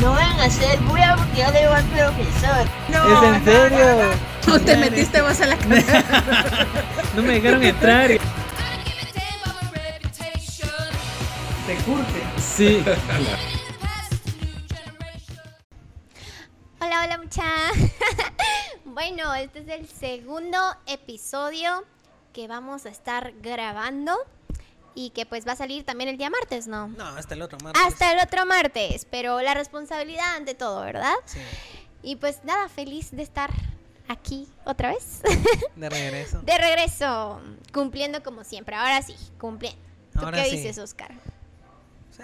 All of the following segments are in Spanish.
No van a hacer bulla porque yo le digo al profesor. ¿Es en serio? ¿O te metiste vos a la casa? No me dejaron entrar. Te curte. Sí. Hola, hola mucha. bueno, este es el segundo episodio que vamos a estar grabando y que pues va a salir también el día martes, ¿no? No, hasta el otro martes. Hasta el otro martes, pero la responsabilidad ante todo, ¿verdad? Sí, Y pues nada, feliz de estar aquí otra vez. de regreso. de regreso, cumpliendo como siempre. Ahora sí, cumpliendo. ¿Tú Ahora qué sí. dices, Oscar?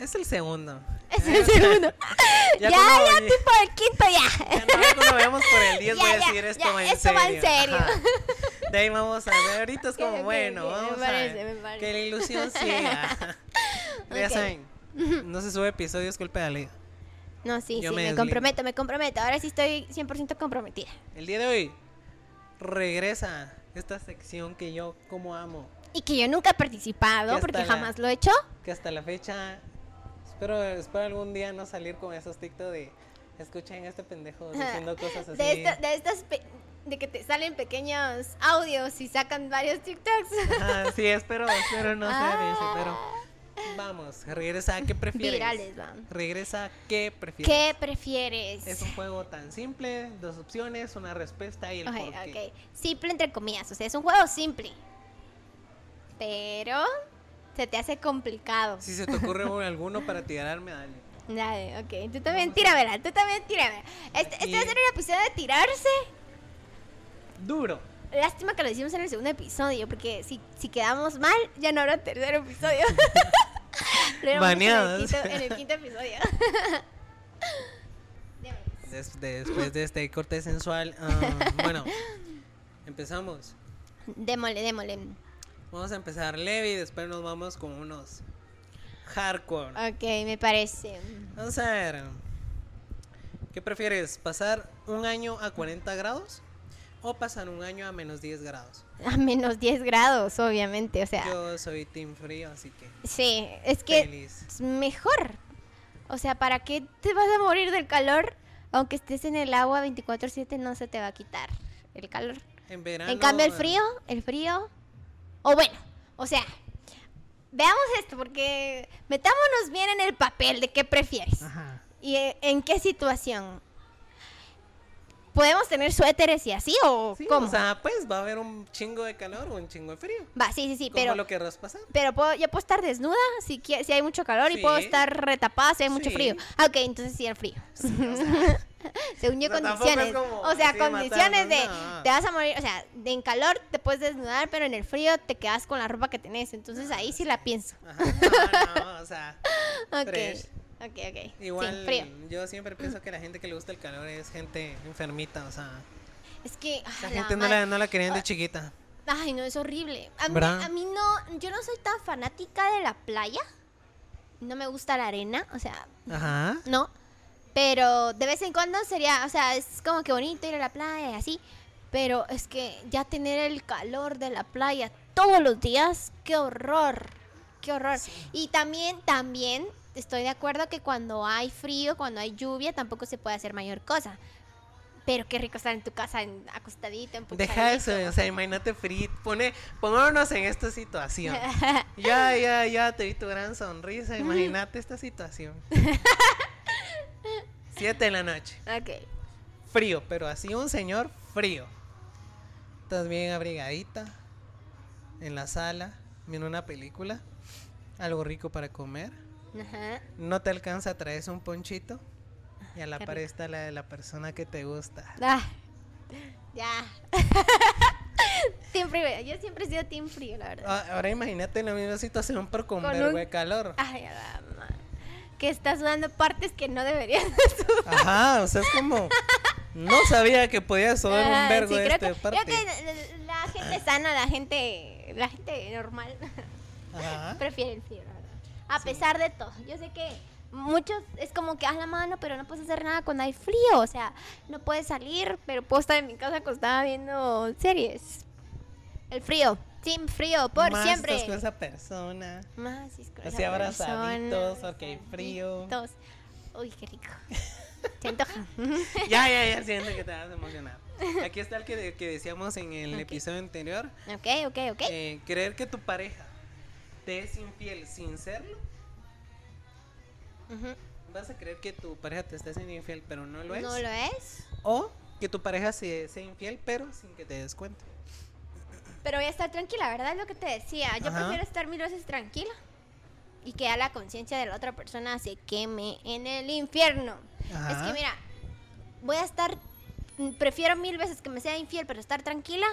Es el segundo. Es el segundo. ya, Ya ya, tipo el quinto ya. Ya no, ya cuando veamos por el 10 voy Ya, a decir esto va en esto serio. va en serio. Ajá. De ahí vamos a ver. Ahorita es como, bueno, ok, me vamos parece, a me ver. parece. Que la ilusión siga. Ya saben, no se sube episodios, culpa de Ale. No, sí, Yo sí, me me, comprometo, me comprometo. Ahora sí estoy 100% comprometida. El día de hoy regresa esta sección que yo como amo. Y que yo nunca he participado porque la- jamás lo he hecho. Que hasta la fecha espero, espero algún día no salir con esos TikTok de escuchen a este pendejo diciendo cosas así. De, de estas pe- de que te salen pequeños audios y sacan varios TikToks. Ajá, sí, espero, espero no ser Ah. pero vamos, regresa a qué prefieres. Virales, van. Regresa a qué prefieres. ¿Qué prefieres? Es un juego tan simple, dos opciones, una respuesta y el Ok, por qué. ok. Simple entre comillas, o sea, es un juego simple. Pero se te hace complicado. Si se te ocurre alguno para tirarme, dale. Dale, ok. Tú también tíramela, tú también tíramela. Este, este va a ser un episodio de tirarse. Duro. Lástima que lo hicimos en el segundo episodio, porque si, si quedamos mal, ya no habrá tercer episodio. En Baneados. quinto- En el quinto episodio. Des- después de este corte sensual, ah, bueno, empezamos. Démosle, démosle. Vamos a empezar leve y después nos vamos con unos hardcore. Ok, me parece. Vamos a ver. ¿Qué prefieres? ¿Pasar un año a 40 grados o pasar un año a menos 10 grados? A menos 10 grados, obviamente. O sea, Yo soy team frío, así que sí, es que feliz. es mejor. O sea, ¿para qué te vas a morir del calor? Aunque estés en el agua 24/7 no se te va a quitar el calor. En verano. En cambio, el eh, frío, el frío. O bueno, o sea, veamos esto, porque metámonos bien en el papel de qué prefieres. Ajá. ¿Y eh, en qué situación? ¿Podemos tener suéteres y así o Sí, cómo? O sea, pues va a haber un chingo de calor o un chingo de frío. Va, sí, sí, sí, ¿Cómo pero, lo querrás pasar? pero puedo, yo puedo estar desnuda si, si hay mucho calor y puedo estar retapada si hay mucho Sí. frío. Ah, Ok, entonces sí, el frío. No, tampoco es condiciones. como O sea, condiciones de no. te vas a morir. O sea, de en calor te puedes desnudar, pero en el frío te quedas con la ropa que tenés. Entonces ahí sí la pienso. Ajá. No, no, o sea, Ok. Fresh. Ok, ok. igual Sí, frío. yo siempre pienso que la gente que le gusta el calor es gente enfermita, o sea, Es que. ah, la gente no la, no la querían de chiquita. Ay, no, es horrible. A mí, a mí no. Yo no soy tan fanática de la playa. No me gusta la arena. O sea, Ajá. no. Pero de vez en cuando sería. O sea, es como que bonito ir a la playa y así. Pero es que ya tener el calor de la playa todos los días, qué horror. Qué horror. Y también, también estoy de acuerdo que cuando hay frío, cuando hay lluvia, tampoco se puede hacer mayor cosa. Pero qué rico estar en tu casa en, acostadita, en Deja eso, o sea, imagínate frío. Pone, pongámonos en esta situación. Ya, ya, ya te vi tu gran sonrisa. Imagínate esta situación. Siete de la noche. ok. Frío, pero así un señor frío. Estás bien abrigadita. En la sala. Viendo una película. Algo rico para comer. Ajá. No te alcanza a traer un ponchito. Y a la Qué par rico. está la de la persona que te gusta. Ah, ya. frío. Yo siempre he sido team frío, la verdad. Ah, Ahora imagínate la misma situación, pero con, Con un- de calor. Ay, la madre. Que estás sudando partes que no deberías de sudar. Ajá, o sea, es como. No sabía que podía sudar Ah, un vergo sí, de esta que, parte. creo que la, gente sana, la gente, la gente normal Ajá. prefiere el frío, la verdad. A pesar de todo. Yo sé que muchos es como que haz la mano, pero no puedes hacer nada cuando hay frío. O sea, no puedes salir, pero puedo estar en mi casa acostada viendo series. El frío, team frío, por Más siempre. estás con esa persona. Más con Así esa abrazaditos, porque hay frío. Uy, qué rico. Se antoja. ya, ya, ya, siento que te vas a emocionar. Aquí está el que, que decíamos en el episodio anterior. ok, ok, ok. Eh, creer que tu pareja te es infiel sin serlo. Vas a creer que tu pareja te está siendo infiel, pero no lo es. ¿No lo es? O que tu pareja se sea infiel, pero sin que te des cuenta. Pero voy a estar tranquila, ¿verdad? Es lo que te decía. Yo Ajá. prefiero estar mil veces tranquila. Y que ya la conciencia de la otra persona se queme en el infierno. Es que mira, voy a estar, prefiero mil veces que me sea infiel, pero estar tranquila,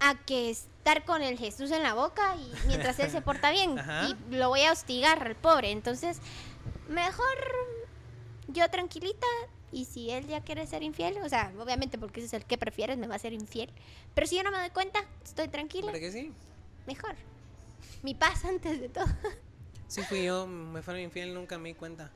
a que estar con el Jesús en la boca y mientras él se porta bien. Ajá. Y lo voy a hostigar al pobre. Entonces, mejor yo tranquilita. Y si él ya quiere ser infiel, o sea, obviamente porque ese es el que prefieres, me va a ser infiel. Pero si yo no me doy cuenta, estoy tranquila, ¿Para que sí? mejor. Mi paz antes de todo. Sí fui yo, me fueron infiel, nunca me di cuenta.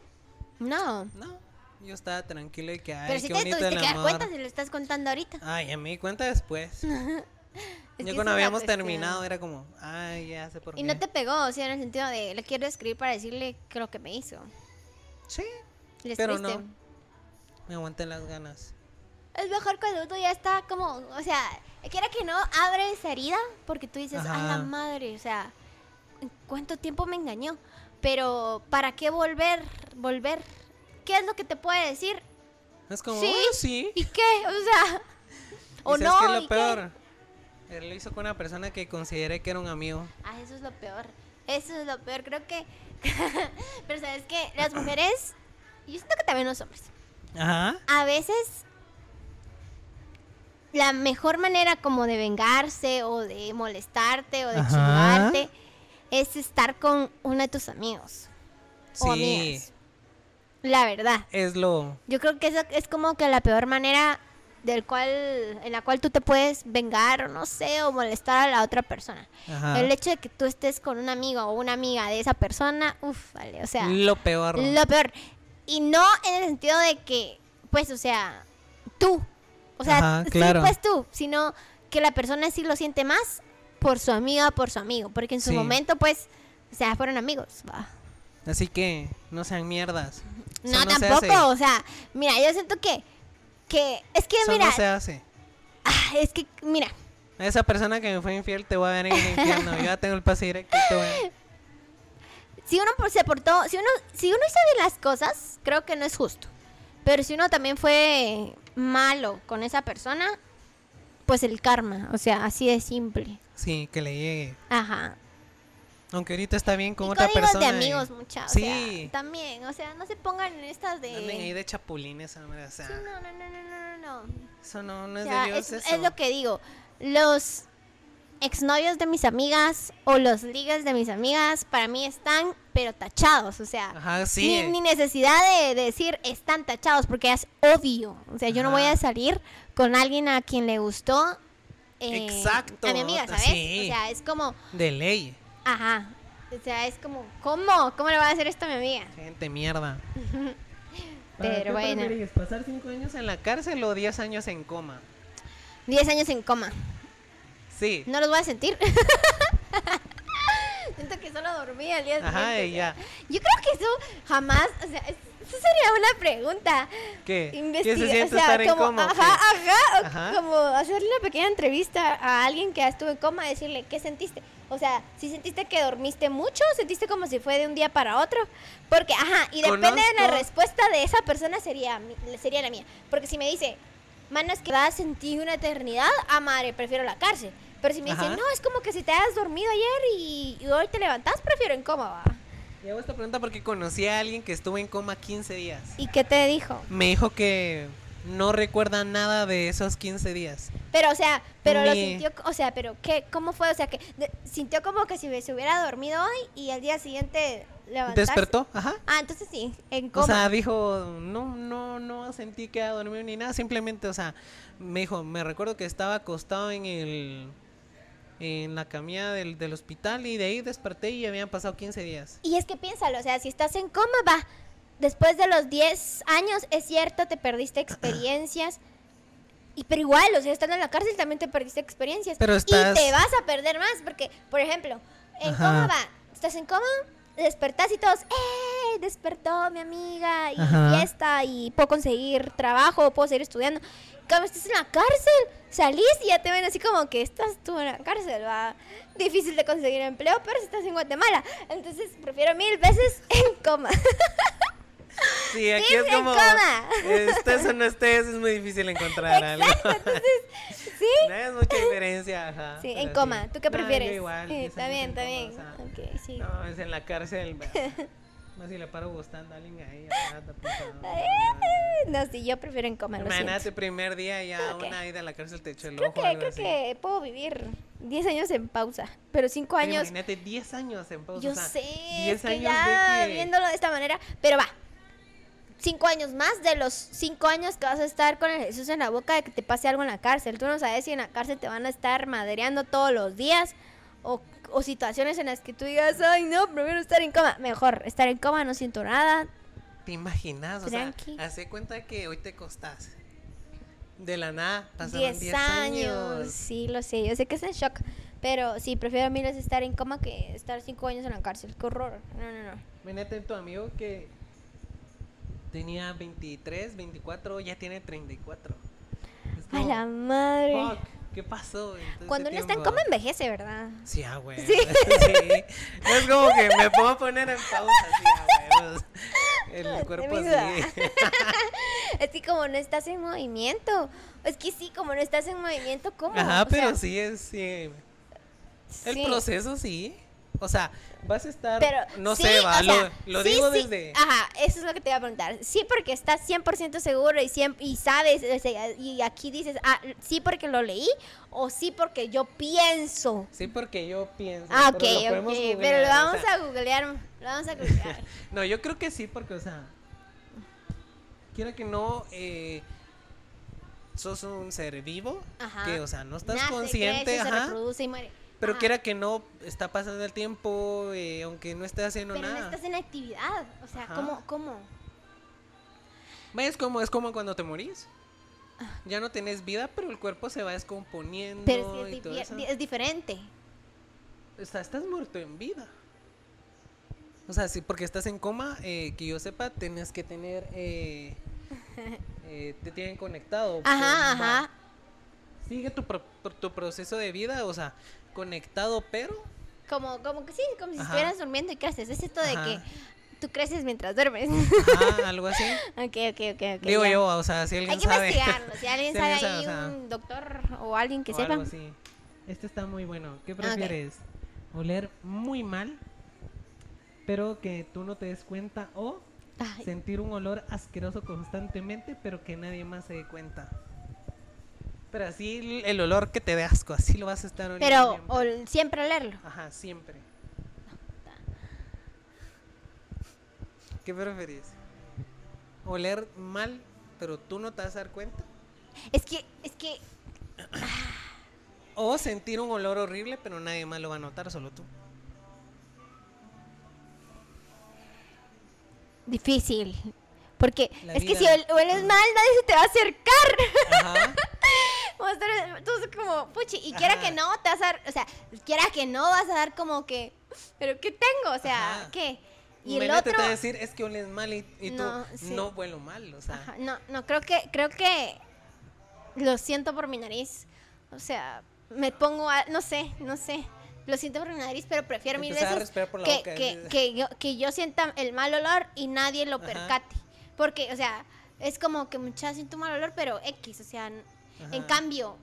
No. No, yo estaba tranquilo y que, ay, Pero si qué te bonito tuviste el que dar amor. cuenta si lo estás contando ahorita. Ay, ya me di cuenta después. Esa cuando habíamos terminado era como, ay, ya sé por Y qué. no te pegó, o sea, en el sentido de le quiero escribir para decirle que lo que me hizo. Sí, pero no. Me aguanté las ganas. Es mejor cuando uno ya está como, o sea, quiera que no, abre esa herida porque tú dices, a la Ajá. madre, o sea, ¿en cuánto tiempo me engañó? Pero, ¿para qué volver? Volver. ¿Qué es lo que te puede decir? Es como, Sí. "Ah, sí. ¿Y qué? O sea, o ¿Y no. qué es ¿y lo qué? peor? Él lo hizo con una persona que consideré que era un amigo. Ah, eso es lo peor. Eso es lo peor. Creo que. Pero sabes que las mujeres. Yo siento que también los hombres. Ajá. A veces. La mejor manera como de vengarse o de molestarte o de Ajá. chingarte es estar con uno de tus amigos. O Sí, amigas. La verdad. es lo... Yo creo que eso es como que la peor manera del cual, en la cual tú te puedes vengar o no sé, o molestar a la otra persona. Ajá. El hecho de que tú estés con un amigo o una amiga de esa persona, uff, vale, o sea, lo peor. lo peor. Y no en el sentido de que, pues, o sea, tú, o sea, Ajá, sí, claro. pues tú, sino que la persona sí lo siente más por su amiga, por su amigo, porque en su Sí. momento, pues, o sea, fueron amigos. Así que no sean mierdas. No, tampoco, o sea, mira, yo siento que, que, es que, Eso mira, no se hace. ah, es que, mira, esa persona que me fue infiel te voy a ver en el infierno. Yo ya tengo el pase directo. te voy a- si uno se portó, si uno, si uno hizo bien las cosas, creo que no es justo. Pero si uno también fue malo con esa persona, pues el karma, o sea, así de simple. Sí, que le llegue. Ajá. Aunque ahorita está bien con y otra persona. de y- amigos, muchachos. Sí. también, o sea, no se pongan en estas de... Anden ahí de chapulines, hombre. O sea, Sí, no, no, no, no, no, no, eso no, no O es sea, de Dios es, eso. es lo que digo. Los exnovios de mis amigas o los ligas de mis amigas para mí están pero tachados, o sea, Ajá, sí. ni, ni necesidad de, de decir están tachados porque es obvio. O sea, yo no voy a salir con alguien a quien le gustó eh, Exacto, a mi amiga, ¿sabes? sí. O sea, es como, De ley. ajá. O sea, es como, ¿cómo? ¿Cómo le va a hacer esto a mi amiga? Gente mierda. Pero bueno, ¿Pasar 5 años en la cárcel o 10 años en coma? 10 años en coma. Sí. No los voy a sentir. Siento que solo dormí al día Ajá, siguiente, y ya. Yo creo que eso jamás, o sea, es- eso sería una pregunta. ¿Qué? ¿Qué se siente estar en como, coma? o qué? Ajá, ajá, o Ajá. como hacerle una pequeña entrevista a alguien que estuvo en coma, decirle, ¿qué sentiste? O sea, si sentiste que dormiste mucho, sentiste como si fue de un día para otro. Porque, ajá, y depende de la Conozco- respuesta de esa persona sería, mi- sería la mía. Porque si me dice, mano, es que sentí una eternidad, ah, madre, prefiero la cárcel. Pero si me dice, Ajá. no, es como que si te has dormido ayer y, y hoy te levantás, prefiero en coma, va. Y hago esta pregunta porque conocí a alguien que estuvo en coma 15 días. ¿Y qué te dijo? Me dijo que no recuerda nada de esos 15 días. Pero, o sea, pero lo sintió, o sea, pero ¿qué? ¿Cómo fue? O sea, que de- sintió como que si se hubiera dormido hoy y al día siguiente levantarse. ¿Despertó? Ajá. Ah, entonces sí, en coma. O sea, dijo, no, no, no sentí que había dormido ni nada, simplemente, o sea, me dijo, me recuerdo que estaba acostado en el, en la camilla del, del hospital y de ahí desperté y habían pasado 15 días. y es que piénsalo, o sea, si estás en coma, va, después de los 10 años, es cierto, te perdiste experiencias. Y pero igual, o sea, estando en la cárcel también te perdiste experiencias. Pero estás- Y te vas a perder más, porque, por ejemplo, en Ajá. coma va, estás en coma, despertás y todos, ¡eh! Despertó mi amiga y Ajá. fiesta y puedo conseguir trabajo, puedo seguir estudiando. Estás en la cárcel, salís y ya te ven así como que estás tú en la cárcel, va. Difícil de conseguir empleo, pero si estás en Guatemala. Entonces prefiero mil veces en coma. Sí, aquí Vive es como. Estés o no estés, es muy difícil encontrar algo. sí. No es mucha diferencia, ajá. Sí, en coma. ¿Tú qué No, yo prefieres? igual, Sí, 10 está bien, en está bien. o sea, Ok, sí. No, es en la cárcel. Más si le paro gustando a alguien ahí. pisado, no, sí, yo prefiero en coma, Imagínate, siento. primer día ya Creo que- una ida a la cárcel te echó el Creo ojo. que, creo así. que puedo vivir 10 años en pausa, pero 5 Pero años... Imagínate 10 años en pausa. Yo o sea, sé, 10 es que años ya de que. viéndolo de esta manera, pero va. Cinco años más de los cinco años que vas a estar con el Jesús en la boca de que te pase algo en la cárcel. Tú no sabes si en la cárcel te van a estar madreando todos los días o, o situaciones en las que tú digas, ay no, prefiero estar en coma. Mejor, estar en coma, no siento nada. ¿Te imaginas? O Tranqui. sea, hace cuenta que hoy te costás. De la nada, pasaron 10 10 años. años. Sí, lo sé, yo sé que es en shock. Pero sí, prefiero mil veces estar en coma que estar cinco años en la cárcel. Qué horror. No, no, no. Imagínate tu amigo que tenía 23, 24, ya tiene 34. Es A como, la madre. fuck, ¿qué pasó? Cuando uno está en coma envejece, ¿verdad? Sí, ah, güey. Sí. Es como que me puedo poner en pausa, sí, ah, güey. El cuerpo así. Es que como no estás en movimiento. Es que sí, como no estás en movimiento, ¿cómo? Ajá, O pero sea, sí es. Sí. El sí. proceso sí. O sea, vas a estar. Pero no sí, sé, va. o lo sea, lo sí, digo sí. desde. Ajá, eso es lo que te iba a preguntar. Sí, porque estás 100% seguro y, siem- y sabes, y aquí dices, ah, sí porque lo leí o sí porque yo pienso. Sí, porque yo pienso. Ah, ok, pero lo ok, podemos pero lo o vamos sea, a googlear, lo vamos a googlear. No, yo creo que sí, porque, o sea. Quiera que no. Eh, sos un ser vivo. Ajá. Que, o sea, no estás Nace, consciente. crece, se ajá. reproduce y muere. Pero Ajá. quiera que no, está pasando el tiempo, eh, aunque no estés haciendo Pero no nada. estás en actividad, o sea, Ajá. ¿cómo, cómo? Es como, es como cuando te morís. Ya no tenés vida, pero el cuerpo se va descomponiendo Ah. Pero sí y es, todo difi- eso. es diferente. O sea, estás muerto en vida. O sea, sí, porque estás en coma, eh, que yo sepa, tenés que tener... eh, eh, te tienen conectado. Ajá, con- va- ajá. Sigue tu, pro- tu proceso de vida, o sea, conectado, pero... Como, como que sí, como si Ajá. estuvieras durmiendo y creces. Es esto de Ajá. que tú creces mientras duermes. Ajá, algo así. ok, ok, ok. Digo ya. yo, o sea, si alguien Hay que sabe. investigarlo. Si alguien Si sabe alguien ahí, sabe, o sea, un doctor o alguien que o sepa. algo así. Este está muy bueno. ¿Qué prefieres? ¿Oler muy mal, pero que tú no te des cuenta? ¿O Ay, sentir un olor asqueroso constantemente, pero que nadie más se dé cuenta? Pero así el- el olor que te dé asco, así lo vas a estar oliendo. pero siempre. ol- siempre olerlo. Ajá, siempre. ¿Qué preferís? ¿Oler mal, pero tú no te vas a dar cuenta? Es que, es que, ¿O sentir un olor horrible, pero nadie más lo va a notar, solo tú? difícil. Porque La es que si hueles mal, nadie se te va a acercar. Ajá. Entonces como, puchi, y quiera Ajá. que no, te vas a dar, o sea, quiera que no, vas a dar como que, pero ¿qué tengo? O sea, Ajá. ¿qué? Y el otro, te va a decir, es que oles mal y, y tú, No, sí. no huelo mal, o sea. Ajá, no, no, creo que, creo que lo siento por mi nariz. O sea, me pongo, a- no sé, no sé. Lo siento por mi nariz, pero prefiero mil veces respirar por la que, boca, que, que yo, que yo sienta el mal olor y nadie lo percate. Porque, o sea, es como que muchas siento mal olor, pero X, o sea, en cambio,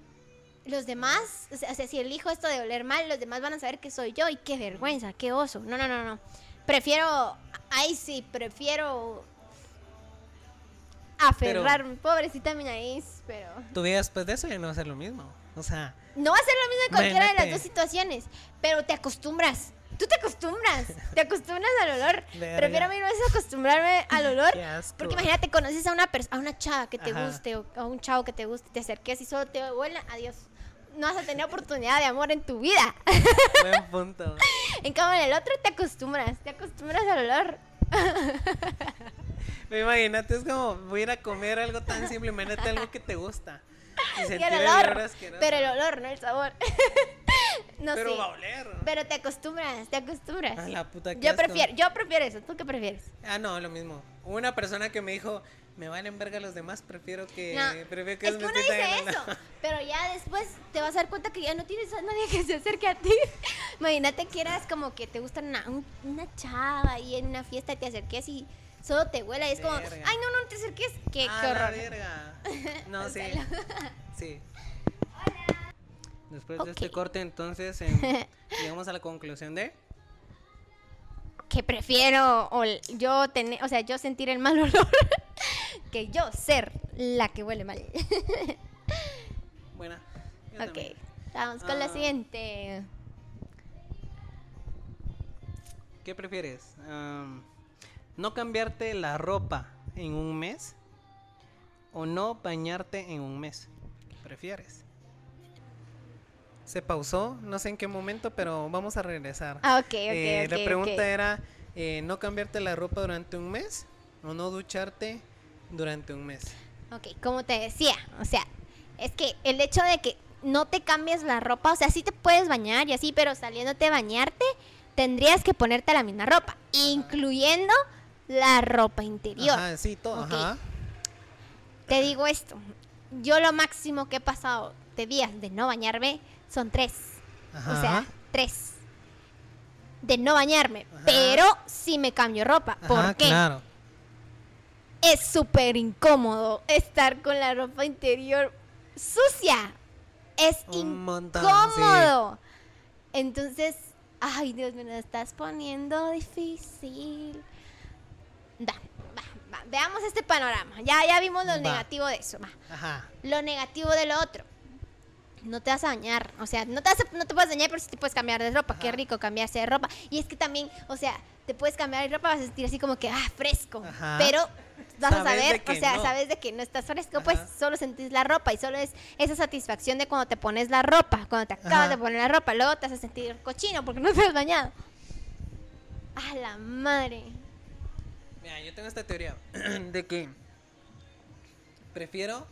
los demás, o sea, si elijo esto de oler mal, los demás van a saber que soy yo y qué vergüenza, qué oso. No, no, no, no. Prefiero, ay sí, prefiero aferrarme, pobrecita mi nariz, pero Tu vida después de eso ya no va a ser lo mismo. O sea, no va a ser lo mismo en cualquiera de las dos situaciones, pero te acostumbras. Tú te acostumbras, te acostumbras al olor. Verga. Prefiero mil veces acostumbrarme al olor. Porque imagínate, conoces a una a una chava que te Ajá. guste o a un chavo que te guste, te acerques y solo te huele, adiós. No vas a tener oportunidad de amor en tu vida. buen punto. En cambio, en el otro te acostumbras, te acostumbras al olor. Me imagínate, es como voy a ir a comer algo tan simple, imagínate algo que te gusta. Y sentir el el olor. Pero el olor, no el sabor. No Pero sé. va a oler. Pero te acostumbras, te acostumbras. A la puta, qué yo asco. prefiero, yo prefiero eso. ¿Tú qué prefieres? Ah, no, lo mismo. Una persona que me dijo, me valen verga los demás, prefiero que... No, prefiero que es que uno dice la- eso, pero ya después te vas a dar cuenta que ya no tienes a nadie que se acerque a ti. Imagínate que eras como que te gusta una, un- una chava y en una fiesta te acerques y solo te huela y es como, Verga. ay, no, no te acerques. Qué, Ah, qué la horror. verga. No, sí. Sí. Después de este corte, entonces, em, llegamos a la conclusión de... Que prefiero o yo tener, o sea, yo sentir el mal olor que yo ser la que huele mal. Buena. yo ok, también. vamos con la Ah. siguiente. ¿Qué prefieres? Am, ¿No cambiarte la ropa en un mes? ¿O no bañarte en un mes? ¿Qué prefieres? Se pausó, no sé en qué momento, pero vamos a regresar. Ah, ok, ok, Eh, la pregunta era, eh, ¿no cambiarte la ropa durante un mes? ¿O no ducharte durante un mes? Ok, como te decía, o sea, es que el hecho de que no te cambies la ropa, o sea, sí te puedes bañar y así, pero saliéndote a bañarte, tendrías que ponerte la misma ropa, incluyendo la ropa interior. Ajá, sí, todo, ajá. Te digo esto, yo lo máximo que he pasado de días de no bañarme son tres. O sea, tres. De no bañarme, Ajá. pero sí me cambio ropa. ¿Por Ajá, qué? claro. es súper incómodo estar con la ropa interior sucia. Es Un montón, incómodo. Entonces, ay Dios, me lo estás poniendo difícil. Da, va, va, Veamos este panorama. Ya, ya vimos lo Va. negativo de eso. Ajá. Lo negativo de lo otro. No te vas a bañar, o sea, no te, vas a- no te puedes bañar, pero sí te puedes cambiar de ropa. Qué rico cambiarse de ropa. Y es que también, o sea, te puedes cambiar de ropa, vas a sentir así como que, ah, fresco. Ajá. Pero vas a Sabes saber, o sea, no. sabes de que no estás fresco, pues solo sentís la ropa y solo es esa satisfacción de cuando te pones la ropa, cuando te acabas de poner la ropa, luego te vas a sentir cochino porque no te has bañado. A la madre. Mira, yo tengo esta teoría de que prefiero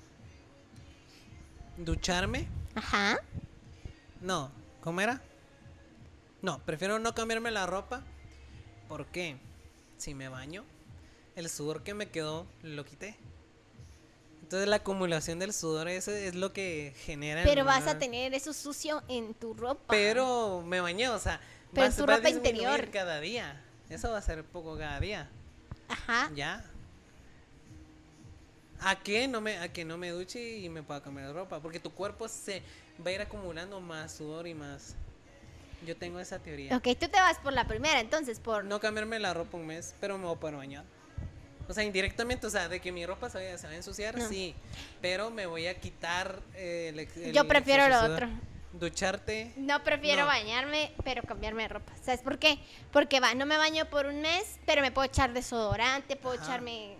ducharme. Ajá. No, ¿cómo era? No, prefiero no cambiarme la ropa. ¿Por qué? Si me baño, el sudor que me quedó lo quité. Entonces la acumulación del sudor es lo que genera. Pero vas a tener eso sucio en tu ropa. Pero me bañé, o sea, Pero vas- en tu va a ropa interior. cada día. Eso va a ser poco cada día. Ajá. Ya. ¿A qué no me, a que no me duche y me pueda cambiar de ropa? Porque tu cuerpo se va a ir acumulando más sudor y más. Yo tengo esa teoría. Ok, tú te vas por la primera, entonces, por... No cambiarme la ropa un mes, pero me voy a poder bañar. O sea, indirectamente, o sea, de que mi ropa se vaya, se va a ensuciar, No. sí. Pero me voy a quitar eh, el, el Yo prefiero lo sudor. otro. Ducharte. No prefiero No. bañarme, pero cambiarme de ropa. ¿Sabes por qué? Porque va, no me baño por un mes, pero me puedo echar desodorante, puedo Ajá. echarme,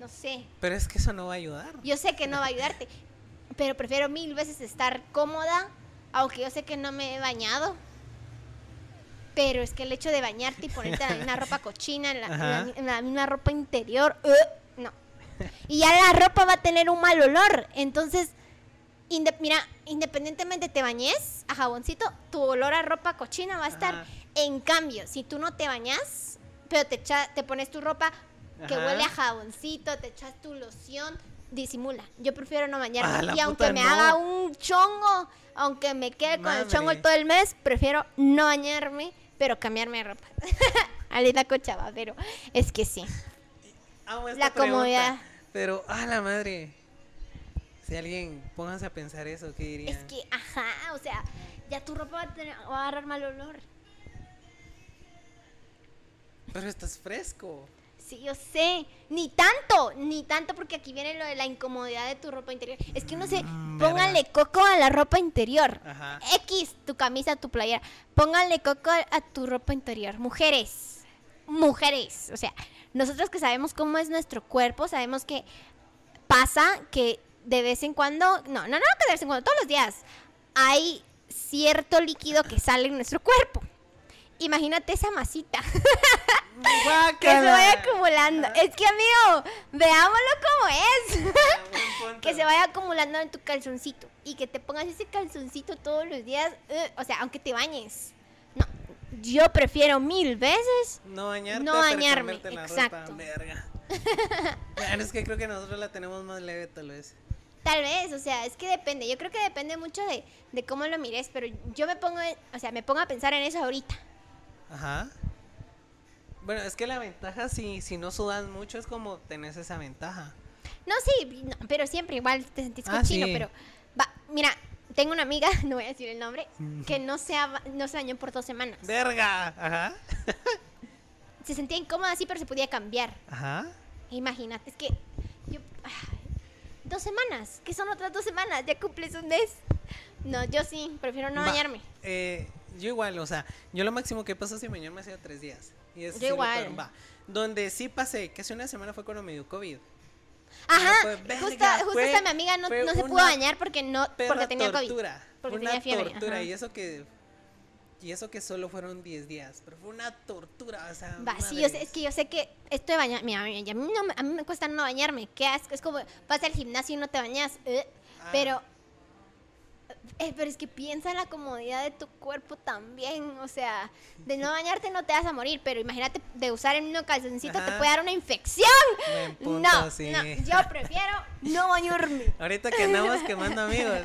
no sé. Pero es que eso no va a ayudar. Yo sé que no va a ayudarte, pero prefiero mil veces estar cómoda, aunque yo sé que no me he bañado. Pero es que el hecho de bañarte y ponerte la misma ropa cochina, en la, misma ropa interior, ugh, no. Y ya la ropa va a tener un mal olor. Entonces, inde- mira, independientemente te bañes a jaboncito, tu olor a ropa cochina va a estar. Ajá. En cambio, si tú no te bañas, pero te, echa- te pones tu ropa que huele a jaboncito, te echas tu loción, disimula. Yo prefiero no bañarme. Ah, y aunque me no. haga un chongo, aunque me quede con el chongo todo el mes, prefiero no bañarme, pero cambiarme de ropa. Alita cochaba, pero es que sí. Amo esta La pregunta, comodidad. Pero, a la madre. Si alguien, pónganse a pensar eso, ¿qué dirían? Es que, ajá, o sea, ya tu ropa va a, tener- va a agarrar mal olor. Pero estás fresco. Sí, yo sé. Ni tanto, ni tanto, porque aquí viene lo de la incomodidad de tu ropa interior. Es que uno se. Mm, pónganle verga. coco a la ropa interior. Ajá. X, tu camisa, tu playera. Pónganle coco a tu ropa interior. Mujeres. Mujeres. O sea, nosotros que sabemos cómo es nuestro cuerpo, sabemos que pasa que de vez en cuando. No, no, no, que de vez en cuando, todos los días. Hay cierto líquido que sale en nuestro cuerpo. Imagínate esa masita. que se vaya acumulando. Es que, amigo, veámoslo como es. punto. que se vaya acumulando en tu calzoncito y que te pongas ese calzoncito todos los días, eh, o sea, aunque te bañes. No, yo prefiero mil veces No bañarte, No bañarme, la exacto. ropa, verga. Bueno, es que creo que nosotros la tenemos más leve, tal vez. Tal vez, o sea, es que depende. Yo creo que depende mucho de, de cómo lo mires, pero yo me pongo, o sea, me pongo a pensar en eso ahorita. Ajá. Bueno, es que la ventaja, si, si no sudas mucho, es como tenés esa ventaja. No, sí, no, pero siempre igual te sentís Ah, cochino, sí. pero va, mira, tengo una amiga, no voy a decir el nombre, que no se, no se bañó por dos semanas. ¡Verga! Ajá. Se sentía incómoda así, pero se podía cambiar. Ajá. Imagínate, es que yo... ay, dos semanas, ¿qué son otras dos semanas? Ya cumples un mes. No, yo sí, prefiero no Va, bañarme. eh, yo igual, o sea, yo lo máximo que paso sin bañarme ha sido tres días. Y eso Yo sí igual. Donde sí pasé, que hace una semana fue cuando me dio COVID. Ajá, fue, verga, justo, justo fue- esta mi amiga no, no se pudo bañar porque no porque tenía COVID. tortura. Porque fue una tenía fiebre, tortura. ajá. Y eso que. Y eso que solo fueron 10 días. Pero fue una tortura. O sea, Va, sí, yo sé, es que yo sé que esto de bañar, mira, a mí, no, me- a mí me cuesta no bañarme, qué asco, es como vas al gimnasio y no te bañas, eh, Ah. pero, eh, pero es que piensa en la comodidad de tu cuerpo también, o sea, de no bañarte no te vas a morir, pero imagínate de usar el mismo calzoncito te puede dar una infección. Punto, no, sí. no, yo prefiero no bañarme. Ahorita que andamos quemando amigos.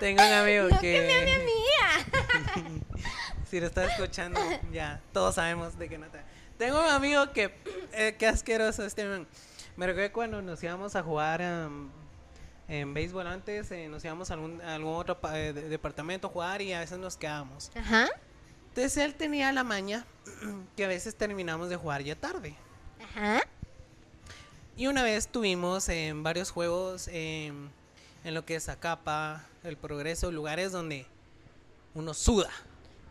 Tengo un amigo No que. que me si lo estás escuchando, ya todos sabemos de qué no te. Tengo un amigo que. Eh, qué asqueroso este man. Me recuerdo cuando nos íbamos a jugar em, en béisbol antes, eh, nos íbamos a algún, a algún otro eh, de- departamento a jugar y a veces nos quedábamos. Ajá, Entonces él tenía la maña que a veces terminamos de jugar ya tarde. ajá. Y una vez tuvimos en varios juegos en lo que es Acapa, El Progreso, lugares donde uno suda.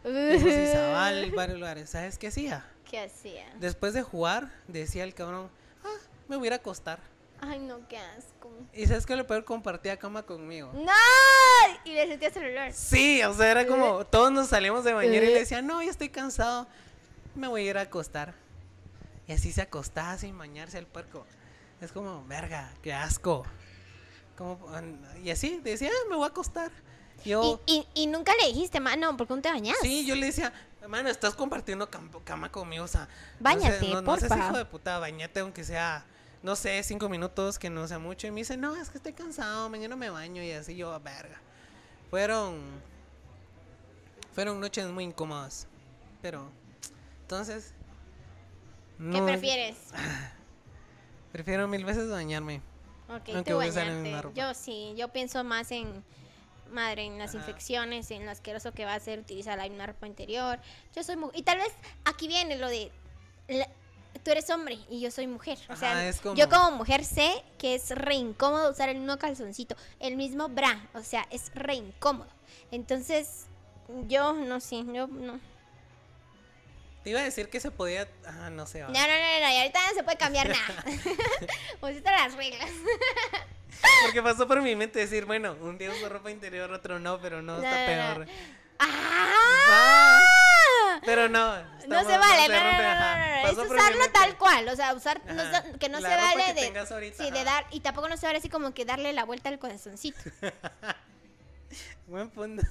Izabal, varios lugares. ¿Sabes qué hacía? ¿Qué hacía? Después de jugar, decía el cabrón, ah, me voy a ir a acostar. Ay, no, qué asco. Y sabes que lo peor compartía cama conmigo. ¡No! Y le sentías el olor. Sí, o sea, era como todos nos salimos de bañar y le decía, no, ya estoy cansado, me voy a ir a acostar. Y así se acostaba sin bañarse el puerco. Es como, verga, qué asco. Como, y así decía, "Ah, me voy a acostar. Yo, Y, y, y nunca le dijiste, mano, ¿por qué no te bañas? sí, yo le decía, hermano, estás compartiendo cam- cama conmigo, o sea, Báñate, no, sé, no, no seas hijo de puta, bañate aunque sea, no sé, cinco minutos, que no sea mucho. Y me dice, no, es que estoy cansado, mañana me baño y así yo, verga. Fueron, fueron noches muy incómodas, pero, entonces, ¿Qué prefieres? Prefiero mil veces bañarme. Ok, Aunque tú voy a ropa. Yo sí, yo pienso más en, madre, en las Ajá. infecciones, en lo asqueroso que va a ser utilizar la misma ropa interior. Yo soy mujer. Y tal vez aquí viene lo de, la- tú eres hombre y yo soy mujer. O sea, como- yo como mujer sé que es re incómodo usar el mismo calzoncito, el mismo bra. O sea, es re incómodo. Entonces, yo no sé, yo no. Te iba a decir que se podía, ah, no sé, va. No, no, no, no, y ahorita no se puede cambiar nada. Pusiste las reglas. Porque pasó por mi mente decir, bueno, un día uso ropa interior, otro no, pero no, No, está no, no. peor. ¡Ah! Pero no. No se vale, no, no, no, no, es usarlo tal cual, o sea, usar, que no se vale de, sí, de dar, y tampoco no se vale así como que darle la vuelta al corazoncito, Buen punto.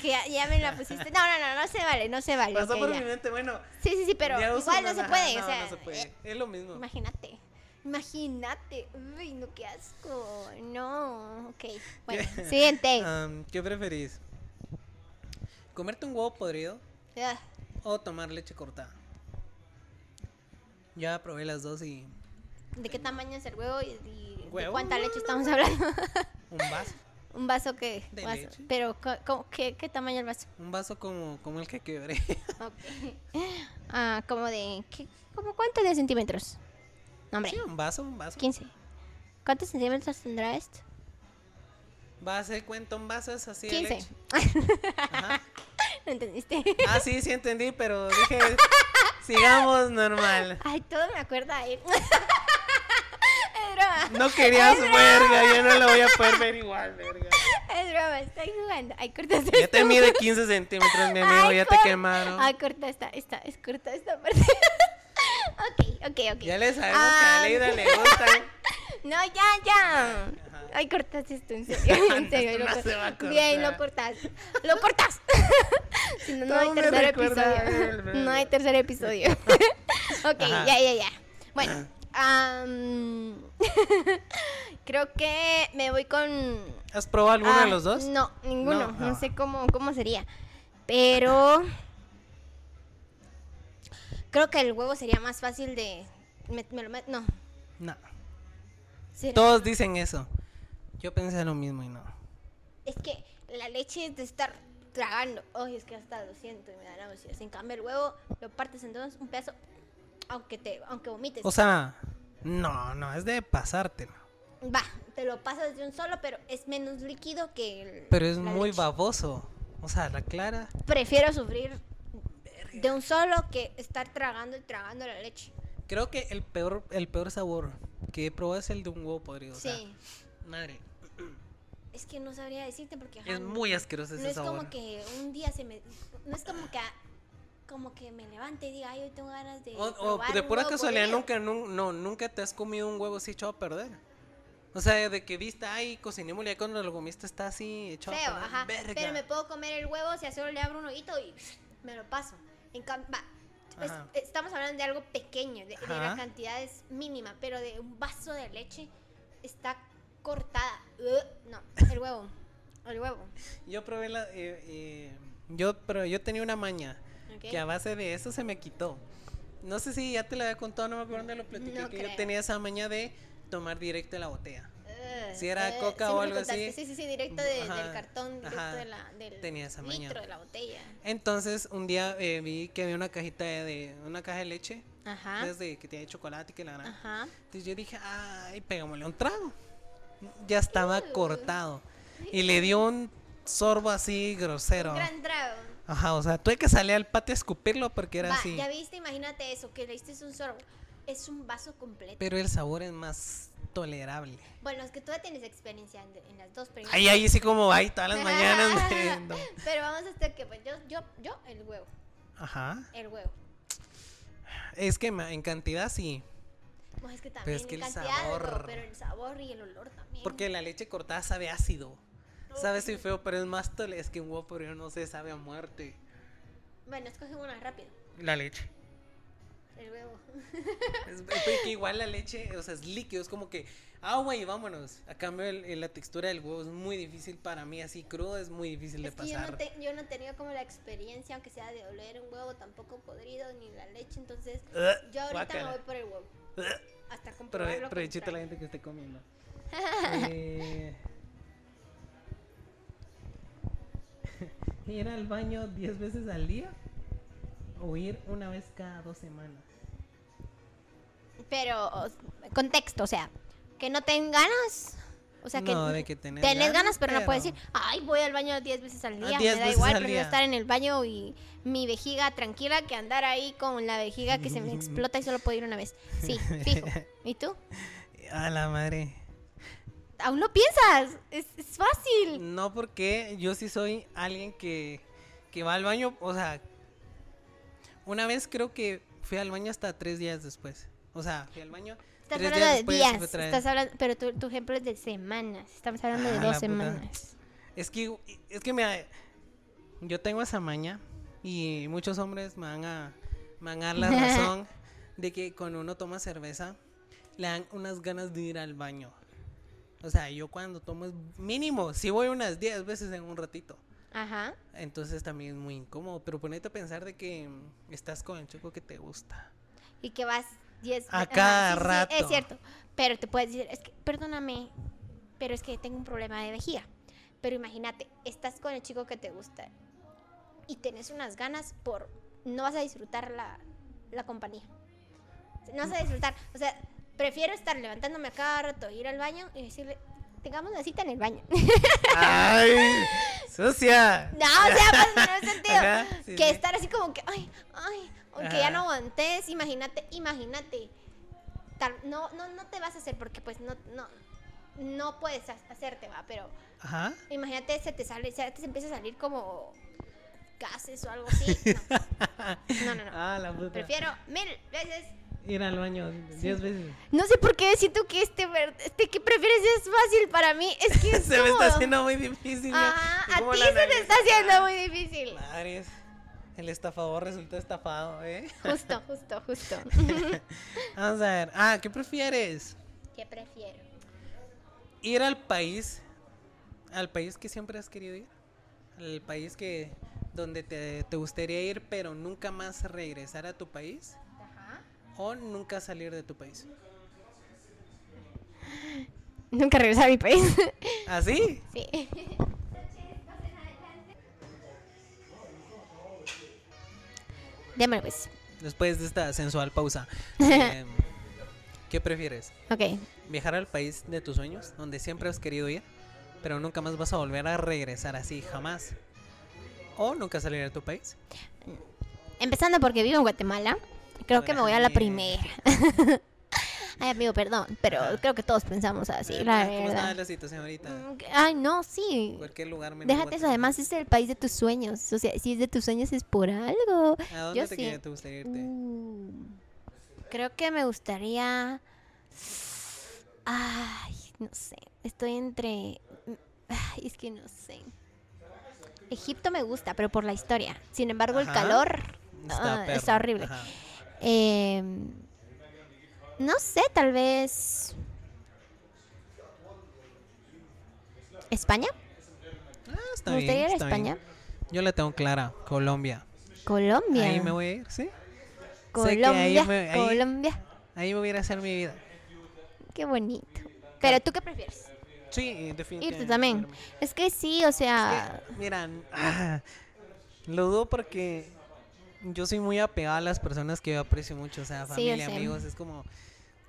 que ya, ya me la pusiste, no, no, no, no se vale, no se vale, Pasó ok, por ya. mi mente, bueno. sí, sí, sí, pero igual no se puede, no, o sea, no se puede. eh, Es lo mismo. imagínate, imagínate, uy, no, qué asco, no, ok, bueno, siguiente, ¿Qué preferís? ¿Comerte un huevo podrido Ugh, o tomar leche cortada? Ya probé las dos y ¿de qué tamaño es el huevo y, y de Huevo, cuánta leche estamos hablando? un vaso. Un vaso que, De vaso, leche. pero ¿qué, ¿qué tamaño el vaso? Un vaso como, como el que quebré. Ok. Ah, como de. ¿qué, como cuánto de centímetros? No, hombre, Sí, un vaso, un vaso. 15. ¿Cuántos centímetros tendrá esto? Va a ser cuenta un vaso es así de 15. leche. Ajá. ¿No entendiste? Ah, sí, sí entendí, pero dije, sigamos normal. Ay, todo me acuerda a él. es broma. No querías verga, ya no lo voy a poder ver igual, verga. Es broma, estoy jugando. Ay, corta esta. Ya te mide 15 centímetros, mi amigo, Ay, ya te quemaron. Ay, corta esta, esta, es corta esta parte. ok, ok, ok. Ya le sabemos Ah, que a Leida le gustan. No, ya, ya. Ay, cortas esto, en serio. En serio, lo no cor- se va a cortar. Bien, lo cortas. ¡Lo cortas! si no, no, No hay tercer episodio. no hay tercer episodio. ok, Ajá. ya, ya, ya. Bueno, am, creo que me voy con. ¿Has probado alguno Ah, de los dos? No, ninguno. No, No, ah. sé cómo, cómo sería. Pero. Creo que el huevo sería más fácil de. me- me lo met- no. No. será- Todos dicen eso. Yo pensé lo mismo y no. Es que la leche es de estar tragando. Ay, es que hasta lo siento y me da náuseas. En cambio, el huevo lo partes en dos, un pedazo. Aunque te aunque vomites. O sea, no, no, es de pasártelo. Va, te lo pasas de un solo, pero es menos líquido que el. Pero es muy leche. baboso. O sea, la clara. Prefiero sufrir de un solo que estar tragando y tragando la leche. Creo que el peor, el peor sabor que he probado es el de un huevo podrido. o sea, Sí. madre, Es que no sabría decirte porque ajá, es no- muy asqueroso no ese es sabor. como que un día se me no es como que como que me levante y diga, ay, hoy tengo ganas de O, o de pura casualidad podrido". nunca, nun- no, nunca te has comido un huevo así echado a perder. O sea, de que viste, ay, cocinémosle, ya cuando lo comiste está así echado feo, a perder. ajá, Verga. pero me puedo comer el huevo si solo le abro un hoyito y me lo paso. En va, es- estamos hablando de algo pequeño, de, de la cantidad es mínima, pero de un vaso de leche está cortada. Ugh, no, el huevo. El huevo. Yo probé la. eh, eh, yo, pero yo tenía una maña ¿ok? que a base de eso se me quitó. No sé si ya te la había contado, no me acuerdo dónde lo platiqué. No que creo. yo tenía esa maña de tomar directo de la botella. Ugh, Si era eh, coca sí o algo contaste. así. Sí, sí, sí, directo de- Ajá, del cartón, directo ajá, de la, del tenía esa maña. litro de la botella. Entonces, un día eh, vi que había una cajita de, de- una caja de leche. Ajá. Desde que tenía chocolate y que la gran. Ajá. Entonces yo dije, ay, pegámosle un trago. Ya estaba cortado. Y le dio un sorbo así grosero. Un gran trago. Ajá, o sea, tuve que salir al patio a escupirlo porque era Va, así. ya viste, imagínate eso, que le diste un sorbo. Es un vaso completo. Pero el sabor es más tolerable. Bueno, es que tú ya tienes experiencia en, en las dos primeras. Ahí, ahí sí como ahí todas las mañanas. Pero vamos a hacer que, pues, yo, yo, yo, el huevo. Ajá. El huevo. Es que en cantidad sí. Pues es que también es que el sabor- pero el sabor y el olor también. Porque la leche cortada sabe ácido. Sabe si feo, pero es más tole. Es que un huevo podrido no se sabe a muerte. Bueno, escoge una rápido. La leche. El huevo. Es, es porque igual la leche, o sea, es líquido, es como que agua y vámonos. A cambio, el- el- la textura del huevo es muy difícil para mí, así crudo es muy difícil de Es que yo no, pasar. te- yo no he tenido como la experiencia, aunque sea de oler un huevo tampoco podrido, ni la leche, entonces Ugh, yo ahorita me voy por el huevo. Ugh. Hasta comprobarlo. Provechito a la gente que esté comiendo. Eh, ¿Ir al baño 10 veces al día? ¿O ir una vez cada dos semanas? Pero, contexto, o sea, que no tengan ganas. O sea, que No, de que tener tenés ganas, ganas, pero, no puedes decir, ay, voy al baño 10 veces al Ah, día. 10 me da igual, al prefiero día. estar en el baño y mi vejiga tranquila que andar ahí con la vejiga que se me explota y solo puedo ir una vez. Sí, fijo. ¿Y tú? A la madre. Aún lo piensas, es, es fácil. No, porque yo sí soy alguien que, que va al baño, o sea, una vez creo que fui al baño hasta tres días después. O sea, fui al baño. Estás hablando de días, estás hablando, pero tu, tu ejemplo es de semanas. Estamos hablando de Ah, dos semanas. Es que, es que me, yo tengo esa maña y muchos hombres me van a, me van a dar la razón de que cuando uno toma cerveza le dan unas ganas de ir al baño. O sea, yo cuando tomo es mínimo, si voy unas 10 veces en un ratito. Ajá. Entonces también es muy incómodo, pero ponete a pensar de que estás con el chico que te gusta. Y que vas 10 A cada sí, rato. es cierto. Pero te puedes decir, es que, perdóname, pero es que tengo un problema de vejiga. Pero imagínate, estás con el chico que te gusta y tenés unas ganas por. No vas a disfrutar la, la compañía. No vas a disfrutar. O sea, prefiero estar levantándome a cada rato, ir al baño y decirle, tengamos una cita en el baño. ¡Ay! ¡Sucia! No, o sea, pues el sentido. Ajá, sí, que sí. estar así como que, ay, ay, aunque ya no aguantes, imagínate, imagínate. Tal- no, no, no te vas a hacer porque pues no, no, no puedes ha- hacerte, va, pero Ajá. imagínate se te sale, se te empieza a salir como gases o algo así. No, no, no. no. Ah, la puta. Prefiero mil veces Ir al baño 10 veces. No sé por qué siento que este, este que prefieres es fácil para mí. Es que es Se me está haciendo muy difícil. Ajá, a ti se te está haciendo muy difícil. Madres, el estafador resultó estafado, ¿eh? Justo, justo, justo. Vamos a ver. Ah, ¿qué prefieres? ¿Qué prefiero? Ir al país, al país que siempre has querido ir, al país que donde te, te gustaría ir, pero nunca más regresar a tu país, o nunca salir de tu país. Nunca regresar a mi país. ¿Así? sí. Démosle pues. Después de esta sensual pausa, eh, ¿qué prefieres? Ok. ¿Viajar al país de tus sueños, donde siempre has querido ir, pero nunca más vas a volver a regresar así, jamás? ¿O nunca salir de tu país? Empezando porque vivo en Guatemala. Creo que me voy a la primera. Ay, amigo, perdón, pero creo que todos pensamos así, la ¿Cómo está verdad. la situación ahorita? Mm, Ay, no, sí. Cualquier lugar menos Déjate eso, además es el país de tus sueños. O sea, si es de tus sueños es por algo. ¿A dónde Yo te, sí. queda- te gustaría irte? Uh, creo que me gustaría. Ay, no sé. Estoy entre. Ay, es que no sé. Egipto me gusta, pero por la historia. Sin embargo, el calor Está ah, está horrible. Eh, no sé, tal vez. ¿España? Ah, está me bien, ir a está bien. España. Yo la tengo clara, Colombia. Colombia. Ahí me voy a ir, ¿sí? Sé que ahí Colombia. me- ahí- Colombia. Ahí me voy a ir a hacer mi vida. Qué bonito. Pero tú qué prefieres? Sí, definitivamente. Irte también. Es que sí, o sea. Que, Mira, ah, lo dudo porque yo soy muy apegado a las personas que yo aprecio mucho, o sea, Sí, yo familia, sé. amigos, es como,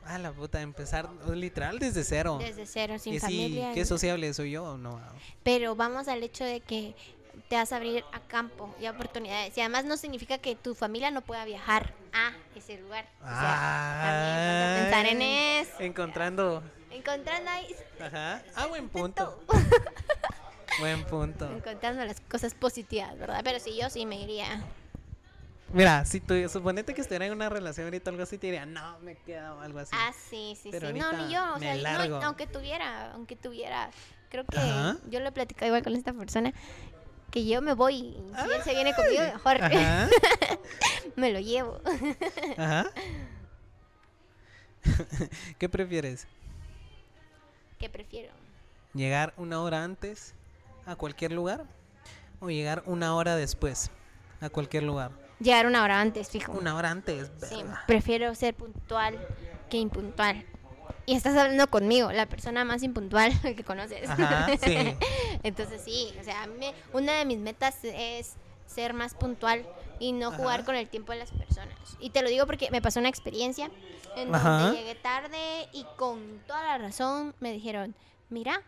a la puta, empezar literal desde cero. Desde cero, sin y sí, familia. ¿qué sociable soy yo o no? Pero vamos al hecho de que te vas a abrir a campo y a oportunidades. Y además no significa que tu familia no pueda viajar a ese lugar. O sea, pensar en eso. Encontrando, Encontrando ahí. ajá, ah, buen punto, buen punto. Encontrando las cosas positivas, ¿verdad? Pero sí, yo sí me iría. Mira, si tú, suponete que estuviera en una relación ahorita algo así, te diría, no, me queda o algo así. Ah, sí, sí, Pero sí. No, ni yo. O sea, no, aunque tuviera, aunque tuviera. Creo que Ajá. yo lo he platicado igual con esta persona. Que yo me voy. Y si él se viene conmigo, mejor. Me lo llevo. ajá. ¿Qué prefieres? ¿Qué prefiero? ¿Llegar una hora antes a cualquier lugar o llegar una hora después a cualquier lugar? Llegar una hora antes, fijo. Una hora antes. Sí, prefiero ser puntual que impuntual. Y estás hablando conmigo, la persona más impuntual que conoces. Ajá, sí. Entonces sí, o sea, me- una de mis metas es ser más puntual y no jugar con el tiempo de las personas. Y te lo digo porque me pasó una experiencia en Ajá. donde llegué tarde y con toda la razón me dijeron, mira,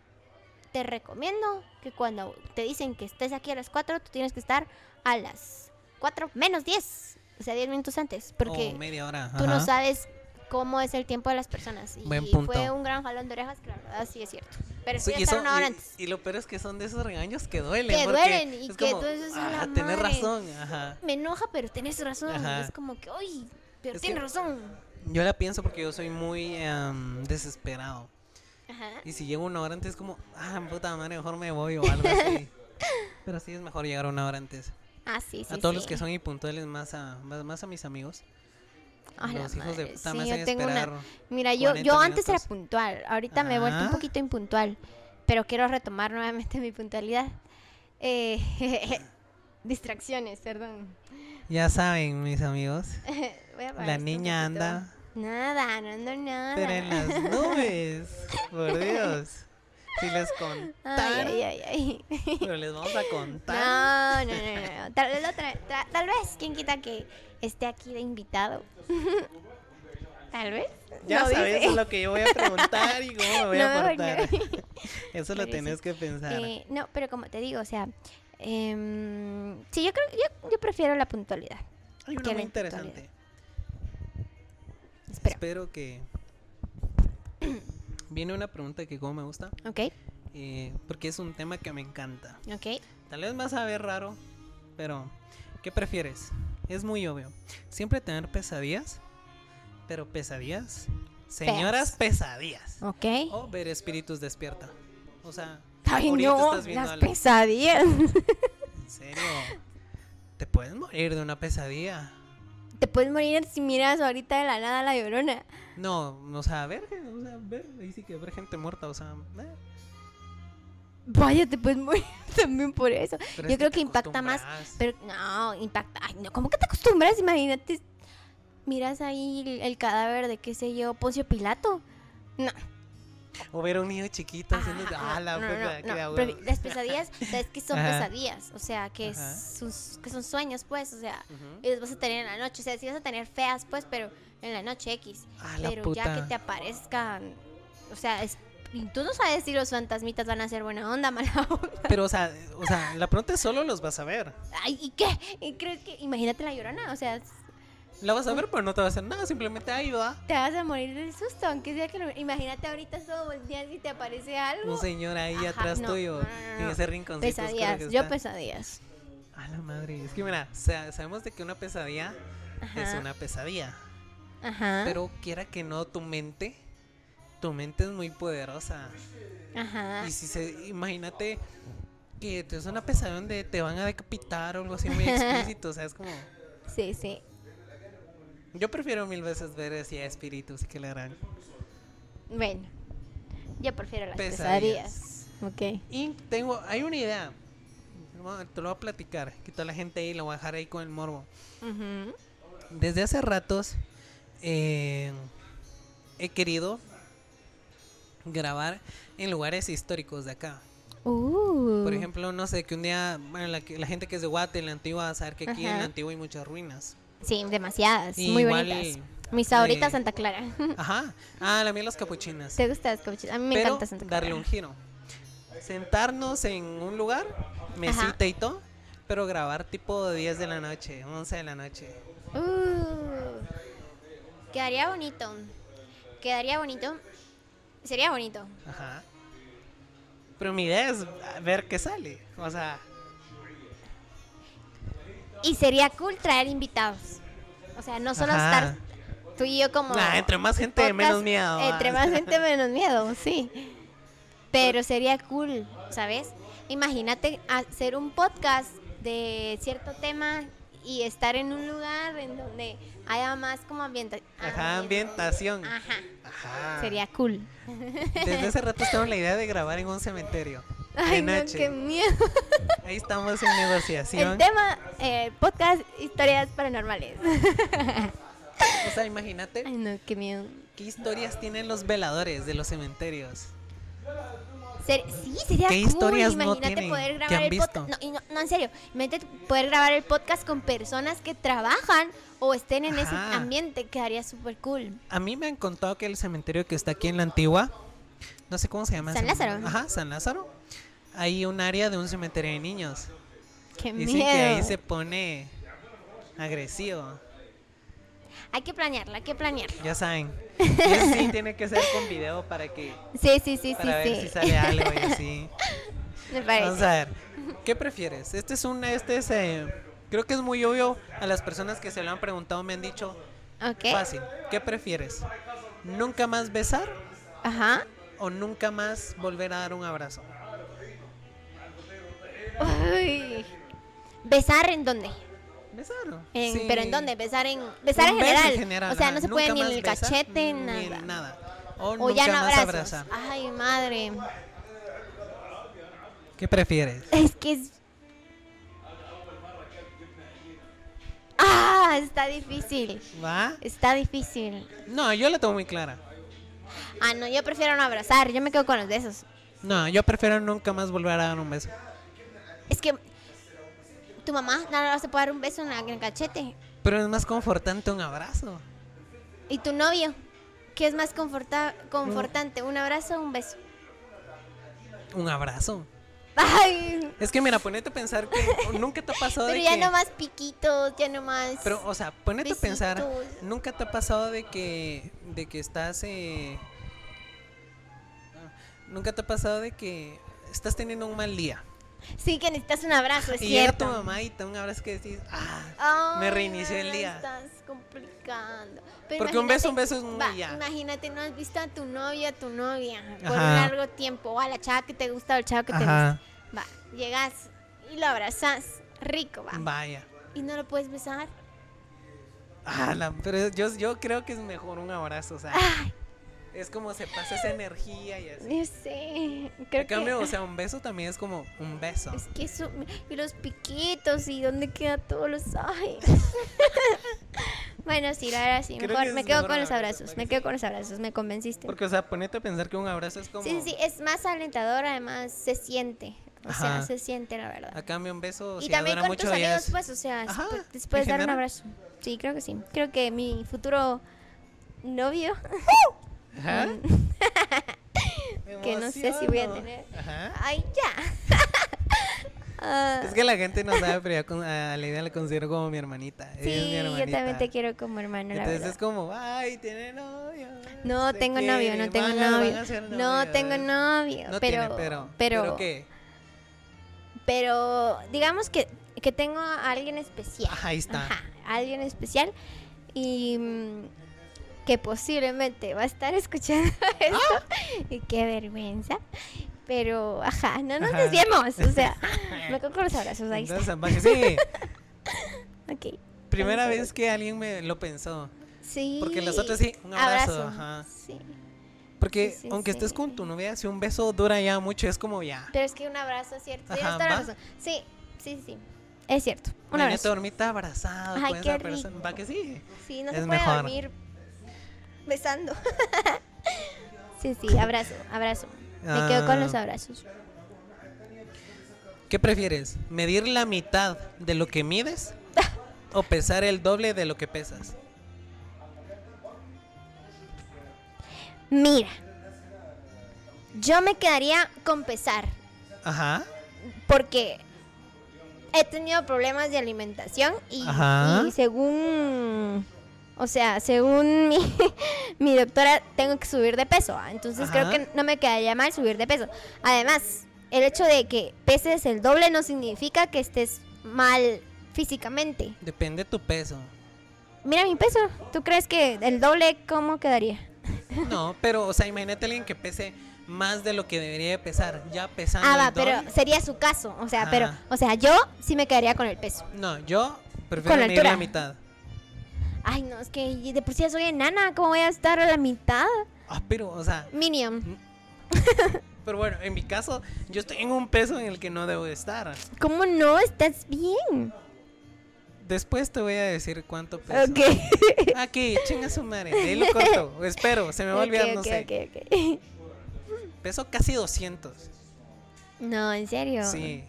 te recomiendo que cuando te dicen que estés aquí a las 4, tú tienes que estar a las 4 menos 10, o sea, 10 minutos antes, porque o media hora. tú no sabes cómo es el tiempo de las personas. Y Buen punto. fue un gran jalón de orejas, que la verdad sí es cierto. Pero Sí, y, son- una hora y- antes. y lo peor es que son de esos regaños que duelen. Que duelen y es que como, tú dices, "A la "Ah, tenés madre". razón. Ajá. Me enoja, pero tenés razón. Ajá. Es como que, uy, pero Es tienes razón. Yo la pienso porque yo soy muy em, desesperado. Ajá. Y si llego una hora antes, como, ah, puta madre, mejor me voy o algo así. Pero sí es mejor llegar una hora antes. Ah, sí, sí. a todos sí. los que son impuntuales, más a, más, más a mis amigos. A la los hijos de puta sí, me yo tengo una- Mira, yo, 40 yo antes era puntual. Ahorita me he vuelto un poquito impuntual. Pero quiero retomar nuevamente mi puntualidad. Eh, distracciones, perdón. Ya saben, mis amigos. La niña anda, Nada, no ando nada. pero en las nubes. Por Dios. Si les contara, ay, ay, ay. pero les vamos a contar. No, no, no, no. Tal vez, otra- tra- tal vez, quien quita que esté aquí de invitado. Tal vez. Ya No sabes dice. lo que yo voy a preguntar y cómo me voy No, a portar. no. Eso lo Pero tenés sí. que pensar. Eh, no, pero como te digo, o sea, em, sí, yo creo, yo, yo prefiero la puntualidad. Hay una muy interesante. Espera, Espero que. Viene una pregunta que como me gusta, ok, eh, porque es un tema que me encanta. ok. Tal vez vas a ver raro, pero ¿qué prefieres? Es muy obvio. ¿Siempre tener pesadillas Pero pesadillas. Señoras pesadillas. ¿Ok? O ver espíritus despierta. O sea, Ay, no, estás las algo. pesadillas. En serio. Te puedes morir de una pesadilla. Te puedes morir si miras ahorita de la nada a la llorona. No, o sea, ver, o sea, ver, ahí sí que ver gente muerta, o sea, eh, Vaya, te puedes morir también por eso. pero Yo es creo que impacta más. Pero no, impacta. Ay, no, ¿cómo que te acostumbras? Imagínate. Miras ahí el, el cadáver de, qué sé yo, Poncio Pilato. No. O ver a un niño chiquito haciendo, Ah, ah, la no, puta, no, Las pesadillas, sabes que son Ajá. pesadillas. O sea, que, Ajá. sus, que son sueños, pues. O sea, y los vas a tener en la noche. O sea, sí vas a tener feas, pues, pero en la noche X. Ah, pero ya que te aparezcan. O sea, es, y tú no sabes si los fantasmitas van a ser buena onda, mala onda. Pero, o sea, o sea, la pregunta es solo los vas a ver. Ay, ¿y qué? ¿Y crees que.? Imagínate la llorona. O sea, La vas a ver, pero no te va a hacer nada, simplemente ahí va. te vas a morir del susto. Aunque sea que. lo- Imagínate ahorita todo volteas y te aparece algo. Un señor ahí Ajá, atrás no, tuyo, no, no, no, en ese rinconcito. Pesadillas. que Yo pesadillas. A la madre. Es que mira, sabemos de que una pesadilla es una pesadilla. Ajá. Pero quiera que no, tu mente, tu mente es muy poderosa. Ajá. Y si se, imagínate que es una pesadilla donde te van a decapitar o algo así muy explícito, o sea, es como... Sí, sí. Yo prefiero mil veces ver así a espíritus y que le harán. Bueno. Yo prefiero las Pesadillas. pesadillas. Ok. Y tengo, hay una idea. Te lo voy a platicar. Que toda la gente ahí lo voy a dejar ahí con el morbo. Ujú. Desde hace ratos eh, he querido grabar en lugares históricos de acá. Uh. Por ejemplo, no sé, que un día, bueno, la, gente que es de Guate, en la antigua, va a saber que aquí en la antigua hay muchas ruinas. Sí, demasiadas. Y muy igual, bonitas. Mis favoritas, eh, Santa Clara. Ajá. Ah, la mía las capuchinas. ¿Te gusta las capuchinas? A mí me Pero encanta Santa Clara. darle un giro. Sentarnos en un lugar, mesita y todo, pero grabar tipo 10 de la noche, 11 de la noche. Uh. Quedaría bonito. Quedaría bonito. Sería bonito. Ajá. Pero mi idea es ver qué sale. O sea, Y sería cool traer invitados. O sea, no solo Ajá. estar tú y yo como... Nah, entre más gente, podcast, menos miedo. Entre ah. más gente, menos miedo, sí. Pero sería cool, ¿sabes? Imagínate hacer un podcast de cierto tema y estar en un lugar en donde haya más como ambienta Ajá, ambientación. Ajá, Ajá. sería cool. Desde hace rato estamos la idea de grabar en un cementerio. Ay, no, qué miedo. Ahí estamos en negociación. El tema, eh, podcast, historias paranormales. O sea, imagínate Ay, no, qué miedo. qué historias tienen los veladores de los cementerios. Ser- sí, sería ¿Qué cool. historias no Imagínate tienen? poder ¿Qué grabar han el visto? podcast. No, y no, no, en serio. Imagínate poder grabar el podcast con personas que trabajan o estén en ese ambiente. Quedaría súper cool. A mí me han contado que el cementerio que está aquí en la antigua, no sé cómo se llama. San Lázaro. Ajá, San Lázaro. Hay un área de un cementerio de niños. Qué Dicen miedo. que ahí se pone agresivo. Hay que planearla, hay que planearla. Ya saben. Eso sí tiene que ser con video para que Sí, sí, sí, para ver sí, si sí. sale algo y así. Me parece. Vamos a ver. ¿Qué prefieres? Este es un este es eh, creo que es muy obvio a las personas que se lo han preguntado me han dicho Ok. fácil. ¿Qué prefieres? ¿Nunca más besar Ajá. o nunca más volver a dar un abrazo? Uy. ¿Besar en dónde? Besar. En- Sí. ¿Pero en dónde? ¿Besar en, besar en beso general? O sea, ajá. no se Nunca puede ni en el besar, cachete, ni nada. en nada. O, O nunca ya no más abrazar. Ay, madre. ¿Qué prefieres? Es que es. Ah, está difícil. ¿Va? Está difícil. No, yo la tengo muy clara. Ah, no, yo prefiero no abrazar. Yo me quedo con los besos. No, yo prefiero nunca más volver a dar un beso. Es que tu mamá nada más te puede dar un beso en, la- en el cachete. Pero es más confortante un abrazo. ¿Y tu novio? ¿Qué es más conforta confortante? ¿Un abrazo o un beso? Un abrazo. Ay, Es que mira, ponete a pensar que nunca te ha pasado pero de ya que... no más piquitos, ya no más. Pero, o sea, ponete a pensar, nunca te ha pasado de que, de que estás, eh, nunca te ha pasado de que estás teniendo un mal día Sí, que necesitas un abrazo, es y tu cierto. mamá y te un abrazo que decís, ah, me Ay, reinició el día. Estás complicando. Pero Porque un beso, un beso es muy va, ya. Imagínate, no has visto a tu novia, a tu novia por un largo tiempo, o a la chava que te gusta o al chavo que te gusta. Va, llegas y lo abrazas, rico, va. Vaya. Y no lo puedes besar. Ah, la- pero yo, yo creo que es mejor un abrazo, o sea, Ay, es como se pasa esa energía y así. no sé. Creo En cambio, que o sea, un beso también es como un beso. es que eso y los piquitos y dónde quedan todos los ay. bueno, sí, la verdad sí, mejor que me quedo mejor con los abrazo, abrazos, ¿para me que quedo con los abrazos, me convenciste. Porque, o sea, ponete a pensar que un abrazo es como... Sí, sí, es más alentador, además se siente. O sea, se siente la verdad. A cambio, un beso, y si también con tus ya amigos, es- pues, o sea, Ajá, después- dar un abrazo. Sí, creo que sí. Creo que mi futuro novio, Ajá. que no sé si voy a tener. Ajá. ay, ya. Es que la gente no sabe, pero yo a la idea la considero como mi hermanita. Es mi sí, yo hermanita. también te quiero como hermano, la Entonces verdad. es como, ay, tiene novio. No tengo novio, no tengo novio. No tengo novio, No pero, tiene, pero, pero, pero qué? pero digamos que, que tengo a alguien especial. Ajá, ahí está. Ajá, alguien especial y mm, que posiblemente va a estar escuchando esto. Y qué vergüenza. Pero, ajá, no nos Ajá. desviemos. O sea, me con los abrazos, ahí está. Entonces, que sí, Ok. primera vez que alguien me lo pensó. Sí. Porque los otros sí, un abrazo, ajá. Sí. Porque Sí, sí, aunque estés con tu novia, si un beso dura ya mucho, es como ya. Pero es que un abrazo, ¿cierto? Ajá, toda la razón. Sí, sí, sí. Es cierto. Un abrazo. dormirte abrazado Ay, qué esa persona. rico. ¿Va que sí? Sí, no Es se puede mejor. dormir besando. sí, sí, abrazo, abrazo. Me quedo con los Ah. abrazos. ¿Qué prefieres? ¿Medir la mitad de lo que mides? ¿O pesar el doble de lo que pesas? Mira, yo me quedaría con pesar Ajá. porque he tenido problemas de alimentación y, y según, o sea, según mi, mi doctora tengo que subir de peso. Entonces creo que no me quedaría mal subir de peso. Además, el hecho de que peses el doble no significa que estés mal físicamente. Depende tu peso. Mira mi peso. ¿Tú crees que el doble cómo quedaría? No, pero, o sea, imagínate a alguien que pese más de lo que debería de pesar. Ya pesando Ah, el va, pero doble. sería su caso. O sea, pero, o sea, yo sí me quedaría con el peso. No, yo prefiero Con la mitad. Ay, no, es que de por sí ya soy enana. ¿Cómo voy a estar a la mitad? Ah, pero, o sea, Minion. pero bueno, en mi caso, yo estoy en un peso en el que no debo de estar. ¿Cómo no? Estás bien. Después te voy a decir cuánto peso. Ok. Aquí, chinga su madre. Ahí lo corto. Espero, se me va a olvidar, Ok, no ok, sé. ok, ok. Peso casi 200. No, en serio. Sí.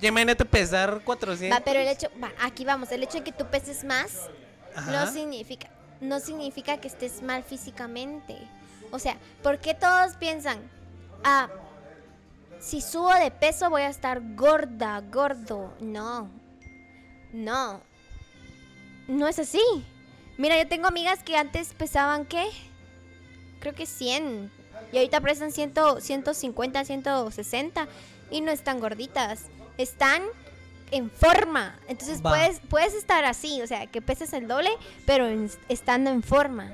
Ya imagínate pesar 400. Va, pero el hecho, va, aquí vamos, el hecho de que tú peses más Ajá. no significa, no significa que estés mal físicamente. O sea, ¿por qué todos piensan, ah, si subo de peso voy a estar gorda, gordo? No, no, no es así. Mira, yo tengo amigas que antes pesaban, ¿qué? Creo que 100. Y ahorita pesan 100, 150, 160. Y no están gorditas. Están en forma. Entonces Va. puedes, puedes estar así, o sea, que peses el doble, pero en- estando en forma.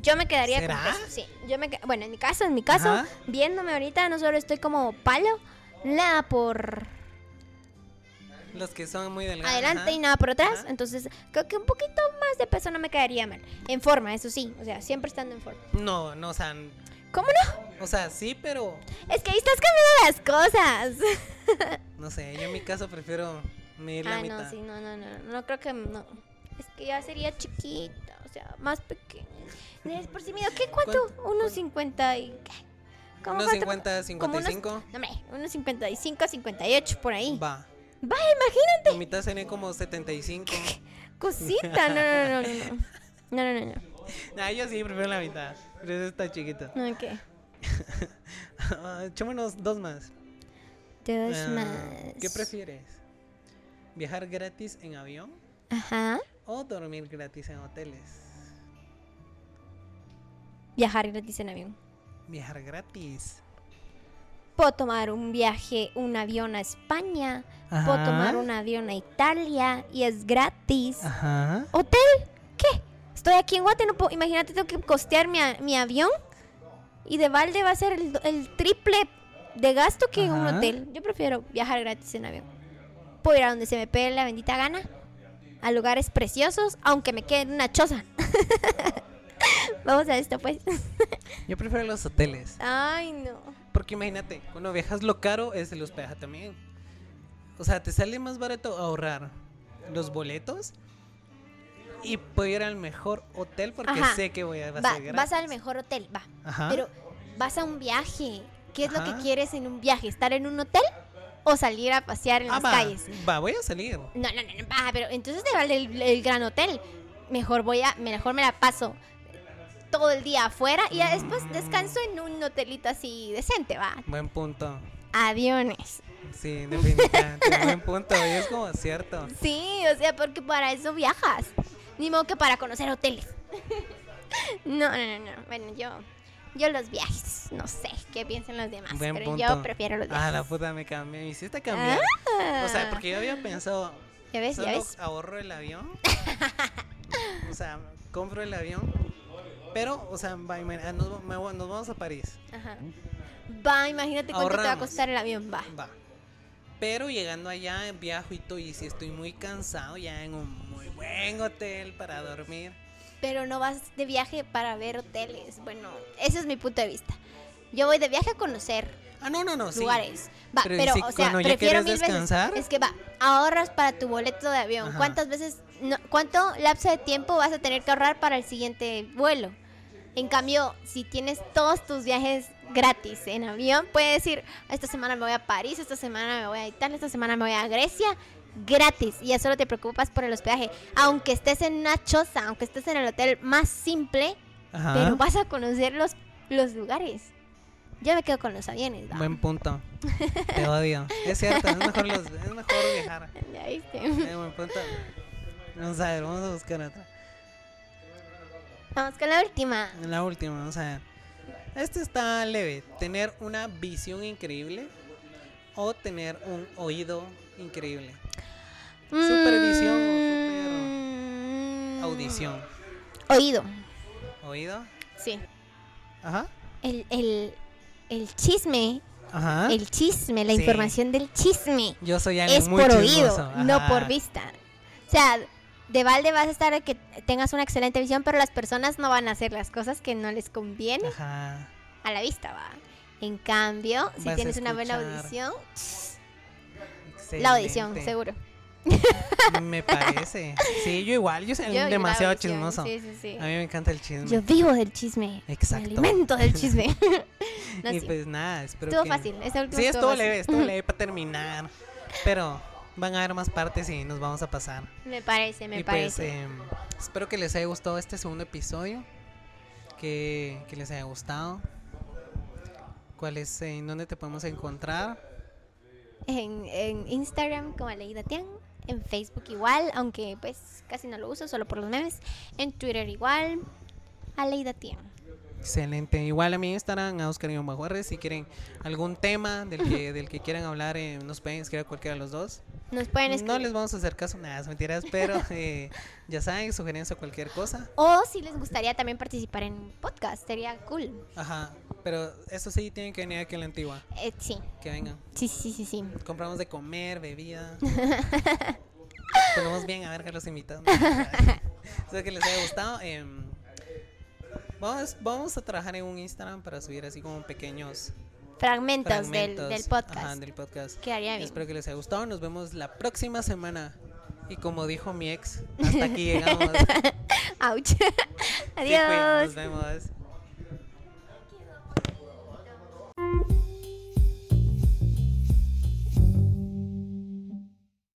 Yo me quedaría ¿Será? con peso, sí. Yo me, bueno, en mi caso, en mi caso, Ajá. viéndome ahorita, no solo estoy como palo, nada por Los que son muy delgados. adelante ajá. y nada por atrás. Ajá. Entonces, creo que un poquito más de peso no me quedaría mal. En forma, eso sí, o sea, siempre estando en forma. No, no, o sea, ¿Cómo no? o sea, sí, pero Es que ahí estás cambiando las cosas. no sé, yo en mi caso prefiero medir la ah, mitad. no, sí, no, no, no, no creo que no. Es que ya sería chiquita, o sea, más pequeña. Es por si mido, ¿qué? ¿Cuánto? Unos 50 y qué? ¿Cómo Unos? 50, Como unos- 55. No, hombre, unos 55, 58 por ahí. Va. Vaya, imagínate. La mitad sería como 75. Cosita. No, no, no, no, no. No, no, no, no. nah, yo sí prefiero la mitad. Pero eso está chiquito. Ok. Ah, Echémonos dos más. Dos Ah, más. ¿Qué prefieres? ¿Viajar gratis en avión Ajá. o dormir gratis en hoteles? Viajar gratis en avión. Viajar gratis. puedo tomar un viaje, un avión a España, puedo Ajá. tomar un avión a Italia y es gratis. Ajá. ¿Hotel? Estoy aquí en Guate, no puedo, imagínate, tengo que costear mi, a- mi avión y de balde va a ser el, el triple de gasto que en un Ajá. hotel. Yo prefiero viajar gratis en avión. Puedo ir a donde se me pegue la bendita gana, a lugares preciosos, aunque me quede en una choza. Vamos a esto, pues. Yo prefiero los hoteles. Ay, no. Porque imagínate, cuando viajas lo caro es el hospedaje también. O sea, te sale más barato ahorrar los boletos y puedo ir al mejor hotel porque Ajá. sé que voy a va a Va, ser vas al mejor hotel, va. Ajá. Pero vas a un viaje. ¿Qué es lo que quieres en un viaje? ¿Estar en un hotel o salir a pasear en Ah, las va, calles? va, voy a salir. No, no, no, no, va, pero entonces te vale el, el gran hotel. Mejor voy a, mejor me la paso todo el día afuera y después descanso en un hotelito así decente, va. Buen punto. Aviones. Sí, definitivamente. buen punto. Y es como cierto. Sí, o sea, porque para eso viajas. Ni modo que para conocer hoteles. no, no, no, no. Bueno, yo, yo los viajes, no sé qué piensan los demás, Buen pero punto. yo prefiero los viajes. Ah, la puta me cambié. Me hiciste cambiar. O sea, porque yo había pensado. ¿Ya ves? ¿Ya Solo ves? ahorro el avión. o sea, compro el avión. Pero, o sea, va, imagina- nos, nos vamos a París. Ajá. Va, imagínate cuánto te va a costar el avión, va. Va. Pero llegando allá, viajo y todo. Y si estoy muy cansado, ya en un buen hotel para dormir. Pero no vas de viaje para ver hoteles. Bueno, ese es mi punto de vista. Yo voy de viaje a conocer Ah, no, no, no. sí. lugares. Va, Pero, pero, si o sea, prefiero mil descansar. veces. Es que va, ahorras para tu boleto de avión. Ajá. ¿Cuántas veces, no- cuánto lapso de tiempo vas a tener que ahorrar para el siguiente vuelo? En cambio, si tienes todos tus viajes gratis en avión, puedes decir, esta semana me voy a París, esta semana me voy a Italia, esta semana me voy a Grecia, gratis. Y ya solo te preocupas por el hospedaje. Aunque estés en una choza, aunque estés en el hotel más simple, Ajá. pero vas a conocer los, los lugares. Yo me quedo con los aviones. ¿va? Buen punto. Te odio. Es cierto, es mejor, los, es mejor viajar. Ya viste. Eh, buen punto. Vamos a ver, vamos a buscar otra. Vamos con la última. La última, vamos a ver. Este está leve. Tener una visión increíble o tener un oído increíble. Supervisión o Mm, Audición. Oído, ¿Oído? sí. Ajá. El, el, el chisme, Ajá. el chisme, la Sí. información del chisme Yo soy alguien es muy por chismoso. oído, no por vista. O sea, de balde vas a estar a que tengas una excelente visión, pero las personas no van a hacer las cosas que no les conviene Ajá. a la vista, va. En cambio, si Vas tienes una buena audición, la audición, seguro. Me parece. Sí, yo igual. Yo soy Yo- demasiado chismoso. Sí, sí, sí. A mí me encanta el chisme. Yo vivo del chisme. Exacto. Me alimento del chisme. no, y pues nada, espero Estuvo que... fácil. Última Sí, estuvo leve, estuvo leve para terminar. Pero van a haber más partes y nos vamos a pasar. Me parece, me y pues parece. eh, espero que les haya gustado este segundo episodio. Que, que les haya gustado. ¿Cuál es, eh, en dónde te podemos encontrar? En, en Instagram como Aleida Tian. En Facebook igual, aunque pues casi no lo uso, solo por los memes. En Twitter igual. Aleida Tian. Excelente. Igual a mí estarán a Oscar y Juárez. Si quieren algún tema del que, del que quieran hablar, eh, nos pueden escribir a cualquiera de los dos. Nos pueden No escribir. les vamos a hacer caso, nada, mentiras, pero eh, ya saben, sugerencia o cualquier cosa. O si les gustaría también participar en podcast, sería cool. Ajá, pero eso sí, tienen que venir aquí a la antigua, Eh, sí, que vengan. sí, sí, sí, sí. Compramos de comer, bebida. Ponemos bien a ver que los invitados. Espero que les haya gustado. Vamos, vamos a trabajar en un Instagram para subir así como pequeños fragmentos, del, podcast. Ajá, del Espero que les haya gustado. Nos vemos la próxima semana. Y como dijo mi ex, hasta aquí llegamos. Ouch. Pues, Adiós. Sí, nos vemos.